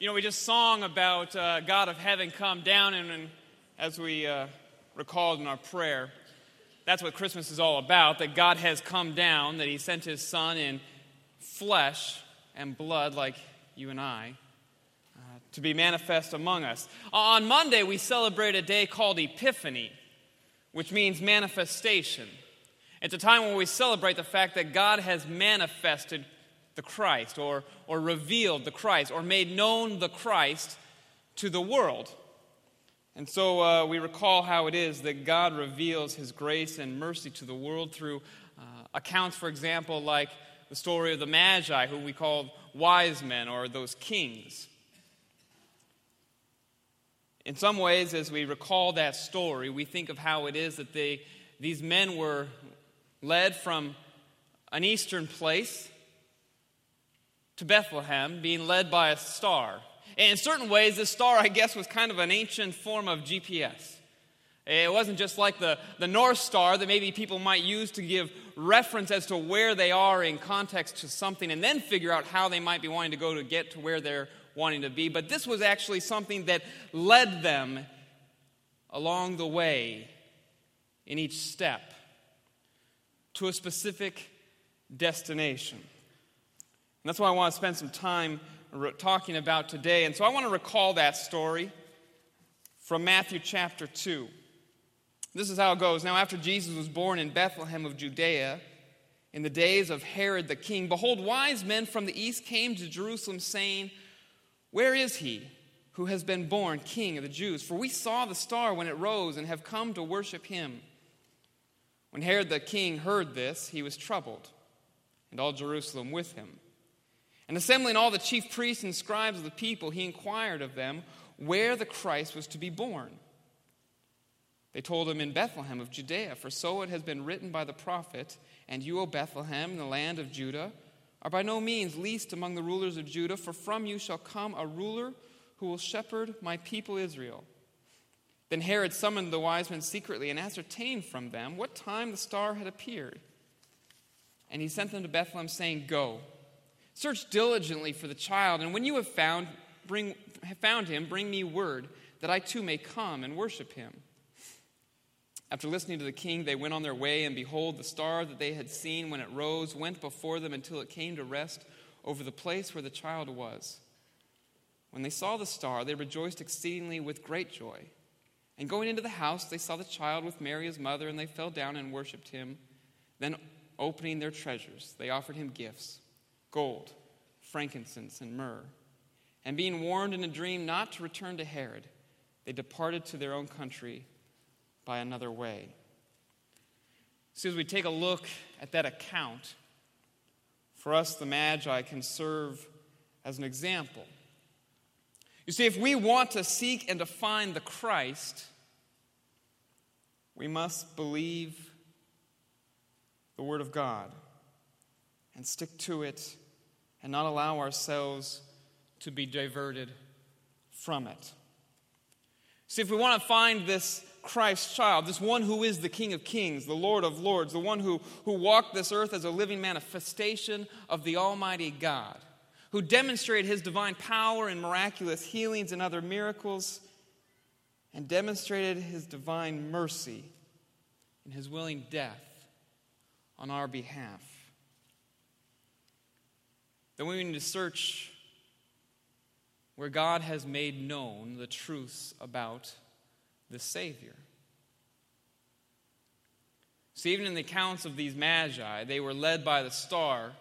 You know, we just song about uh, God of heaven come down, and, and as we uh, recalled in our prayer, that's what Christmas is all about that God has come down, that He sent His Son in flesh and blood, like you and I, uh, to be manifest among us. On Monday, we celebrate a day called Epiphany, which means manifestation. It's a time when we celebrate the fact that God has manifested the Christ, or, or revealed the Christ, or made known the Christ to the world. And so uh, we recall how it is that God reveals his grace and mercy to the world through uh, accounts, for example, like the story of the Magi, who we call wise men or those kings. In some ways, as we recall that story, we think of how it is that they, these men were led from an eastern place to Bethlehem, being led by a star. In certain ways, this star, I guess, was kind of an ancient form of GPS. It wasn't just like the, the North Star that maybe people might use to give reference as to where they are in context to something and then figure out how they might be wanting to go to get to where they're wanting to be. But this was actually something that led them along the way in each step to a specific destination. That's why I want to spend some time talking about today. And so I want to recall that story from Matthew chapter 2. This is how it goes. Now, after Jesus was born in Bethlehem of Judea, in the days of Herod the king, behold, wise men from the east came to Jerusalem, saying, Where is he who has been born king of the Jews? For we saw the star when it rose and have come to worship him. When Herod the king heard this, he was troubled, and all Jerusalem with him. And assembling all the chief priests and scribes of the people, he inquired of them where the Christ was to be born. They told him in Bethlehem of Judea, for so it has been written by the prophet, And you, O Bethlehem, in the land of Judah, are by no means least among the rulers of Judah, for from you shall come a ruler who will shepherd my people Israel. Then Herod summoned the wise men secretly and ascertained from them what time the star had appeared. And he sent them to Bethlehem, saying, Go Search diligently for the child, and when you have found, bring, have found him, bring me word that I too may come and worship him. After listening to the king, they went on their way, and behold, the star that they had seen when it rose went before them until it came to rest over the place where the child was. When they saw the star, they rejoiced exceedingly with great joy. And going into the house, they saw the child with Mary his mother, and they fell down and worshipped him. Then, opening their treasures, they offered him gifts gold, frankincense, and myrrh. And being warned in a dream not to return to Herod, they departed to their own country by another way. So, as we take a look at that account, for us, the Magi can serve as an example. You see, if we want to seek and to find the Christ, we must believe the Word of God and stick to it and not allow ourselves to be diverted from it. See, if we want to find this Christ child, this one who is the King of Kings, the Lord of Lords, the one who, who walked this earth as a living manifestation of the Almighty God, who demonstrated his divine power in miraculous healings and other miracles, and demonstrated his divine mercy in his willing death on our behalf then we need to search where God has made known the truths about the Savior. See, even in the accounts of these magi, they were led by the star.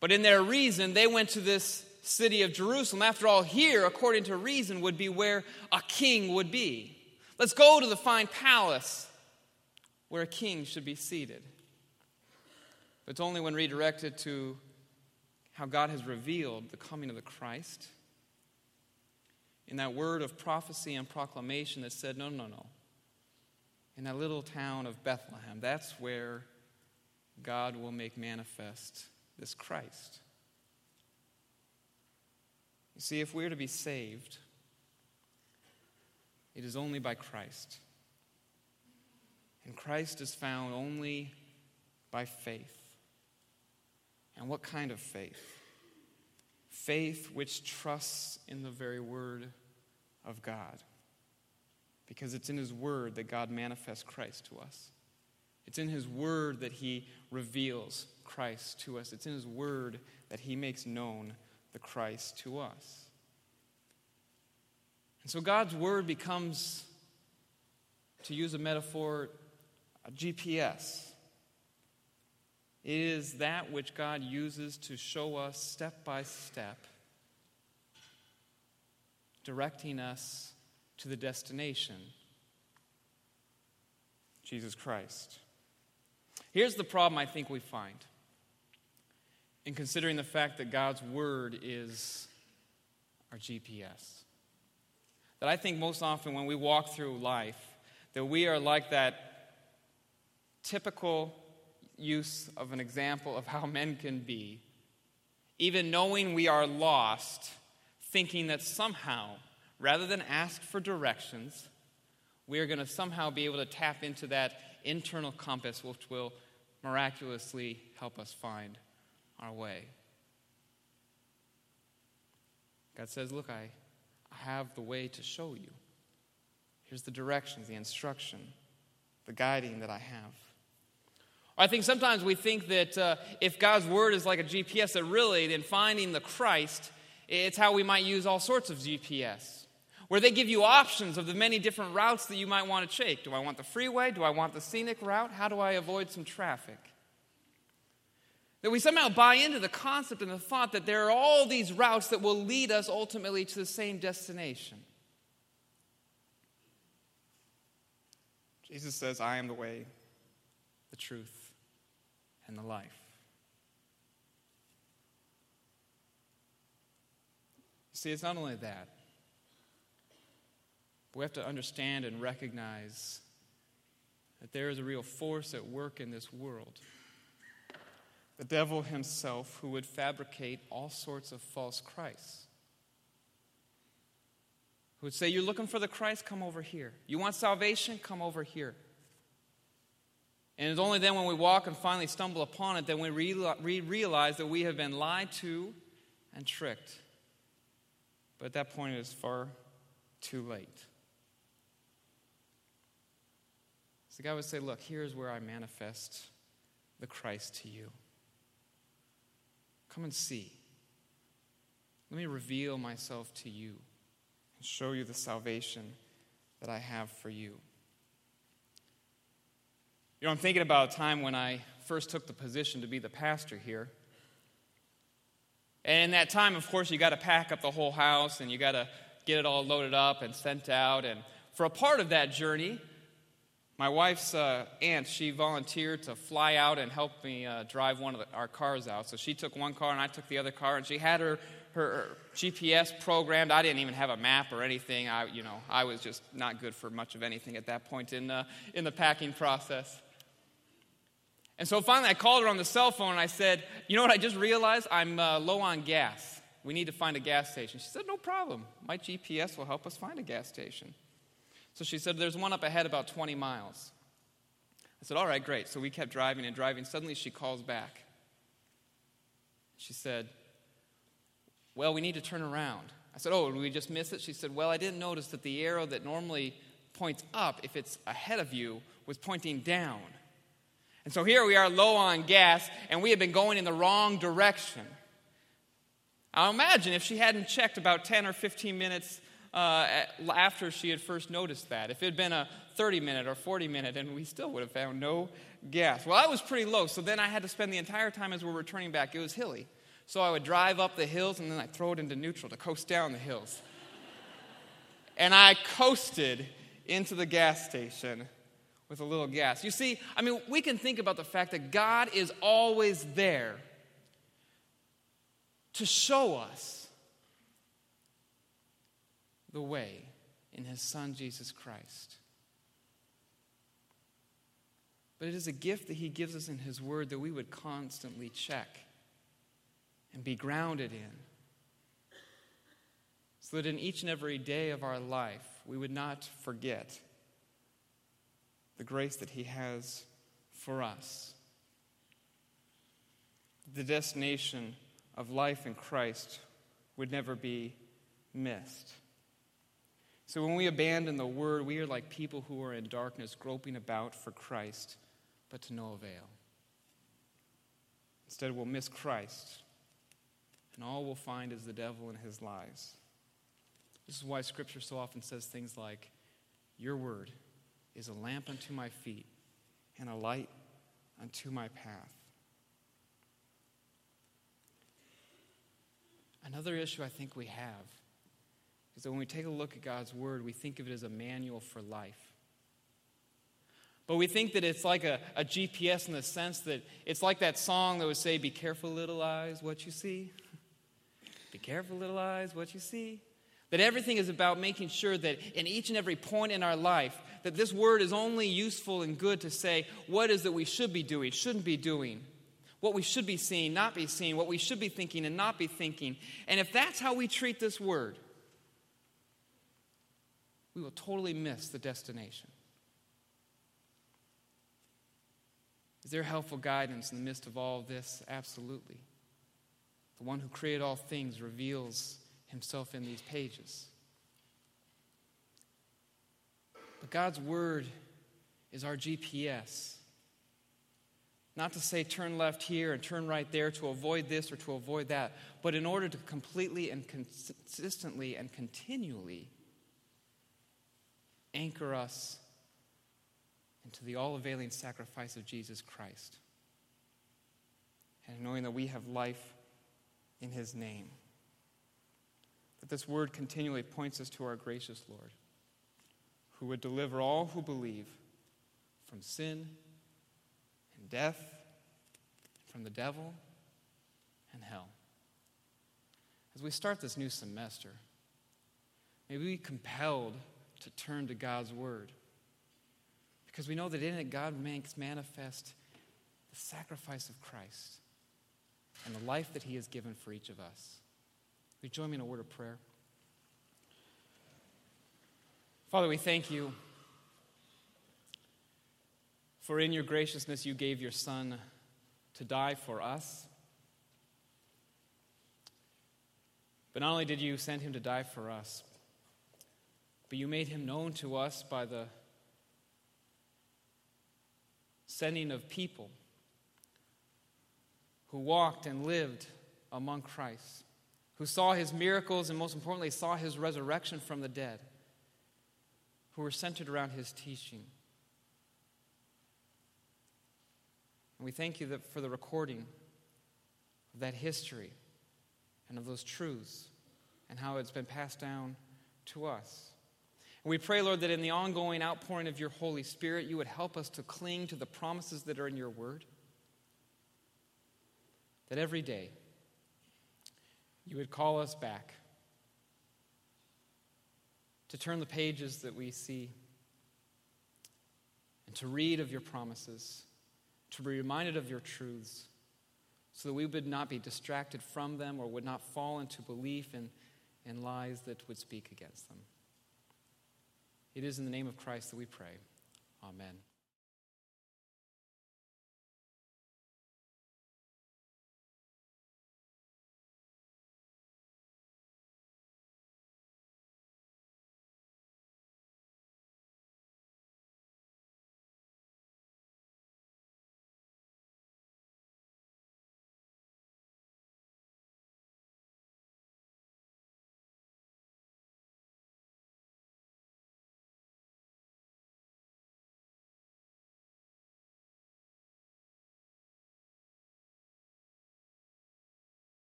But in their reason, they went to this city of Jerusalem. After all, here, according to reason, would be where a king would be. Let's go to the fine palace where a king should be seated. But it's only when redirected to how God has revealed the coming of the Christ in that word of prophecy and proclamation that said, no, no, no. In that little town of Bethlehem, that's where God will make manifest this Christ. You see, if we're to be saved, it is only by Christ. And Christ is found only by faith. And what kind of faith? faith which trusts in the very word of God. Because it's in His word that God manifests Christ to us. It's in His word that He reveals Christ to us. It's in His word that He makes known the Christ to us. And so God's word becomes, to use a metaphor, a GPS. Is that which God uses to show us step by step, directing us to the destination Jesus Christ. Here's the problem I think we find in considering the fact that God's Word is our GPS. That I think most often when we walk through life, that we are like that typical use of an example of how men can be, even knowing we are lost, thinking that somehow, rather than ask for directions, we are going to somehow be able to tap into that internal compass which will miraculously help us find our way. God says, Look, I, I have the way to show you. Here's the directions, the instruction, the guiding that I have. I think sometimes we think that uh, if God's word is like a GPS, that really, then finding the Christ, it's how we might use all sorts of GPS, where they give you options of the many different routes that you might want to take. Do I want the freeway? Do I want the scenic route? How do I avoid some traffic? That we somehow buy into the concept and the thought that there are all these routes that will lead us ultimately to the same destination. Jesus says, I am the way, the truth, and the life. See, it's not only that, but we have to understand and recognize that there is a real force at work in this world. The devil himself, who would fabricate all sorts of false Christs. Who would say, You're looking for the Christ? Come over here. You want salvation? Come over here. And it's only then when we walk and finally stumble upon it that we re realize that we have been lied to and tricked. But at that point, it is far too late. So God would say, Look, here's where I manifest the Christ to you. Come and see. Let me reveal myself to you and show you the salvation that I have for you. You know, I'm thinking about a time when I first took the position to be the pastor here. And in that time, of course, you got to pack up the whole house and you got to get it all loaded up and sent out. And for a part of that journey, my wife's uh, aunt, she volunteered to fly out and help me uh, drive one of the, our cars out. So she took one car and I took the other car, and she had her, her, her GPS programmed. I didn't even have a map or anything. I, you know, I was just not good for much of anything at that point in, uh, in the packing process. And so finally, I called her on the cell phone and I said, You know what? I just realized I'm uh, low on gas. We need to find a gas station. She said, No problem. My GPS will help us find a gas station. So she said, There's one up ahead about 20 miles. I said, All right, great. So we kept driving and driving. Suddenly she calls back. She said, Well, we need to turn around. I said, Oh, did we just miss it? She said, Well, I didn't notice that the arrow that normally points up, if it's ahead of you, was pointing down. And so here we are low on gas, and we have been going in the wrong direction. I'll imagine if she hadn't checked about 10 or 15 minutes uh, after she had first noticed that, if it had been a 30 minute or 40 minute, and we still would have found no gas. Well, I was pretty low, so then I had to spend the entire time as we were returning back. It was hilly. So I would drive up the hills and then I'd throw it into neutral to coast down the hills. and I coasted into the gas station with a little gas. You see, I mean, we can think about the fact that God is always there to show us the way in His Son, Jesus Christ. But it is a gift that He gives us in His Word that we would constantly check and be grounded in. So that in each and every day of our life, we would not forget the grace that He has for us. The destination of life in Christ would never be missed. So when we abandon the word, we are like people who are in darkness, groping about for Christ, but to no avail. Instead, we'll miss Christ, and all we'll find is the devil and his lies. This is why Scripture so often says things like, Your word is a lamp unto my feet and a light unto my path. Another issue I think we have is that when we take a look at God's Word, we think of it as a manual for life. But we think that it's like a, a GPS in the sense that it's like that song that would say, Be careful, little eyes, what you see. Be careful, little eyes, what you see. That everything is about making sure that in each and every point in our life, that this word is only useful and good to say what is that we should be doing, shouldn't be doing what we should be seeing, not be seeing, what we should be thinking, and not be thinking. And if that's how we treat this word, we will totally miss the destination. Is there helpful guidance in the midst of all of this? Absolutely. The one who created all things reveals himself in these pages. But God's Word is our GPS. Not to say turn left here and turn right there to avoid this or to avoid that, but in order to completely and consistently and continually anchor us into the all availing sacrifice of Jesus Christ. And knowing that we have life in His name. That this word continually points us to our gracious Lord, who would deliver all who believe from sin and death, from the devil and hell. As we start this new semester, may we be compelled to turn to God's Word. Because we know that in it, God makes manifest the sacrifice of Christ and the life that He has given for each of us. Will you join me in a word of prayer? Father, we thank you for in your graciousness you gave your Son to die for us. But not only did you send him to die for us, but you made him known to us by the sending of people who walked and lived among Christ, who saw his miracles and most importantly saw his resurrection from the dead, who were centered around his teaching. And we thank you for the recording of that history and of those truths and how it's been passed down to us. And we pray, Lord, that in the ongoing outpouring of your Holy Spirit, you would help us to cling to the promises that are in your word. That every day you would call us back to turn the pages that we see and to read of your promises, to be reminded of your truths, so that we would not be distracted from them or would not fall into belief in, in lies that would speak against them. It is in the name of Christ that we pray. Amen.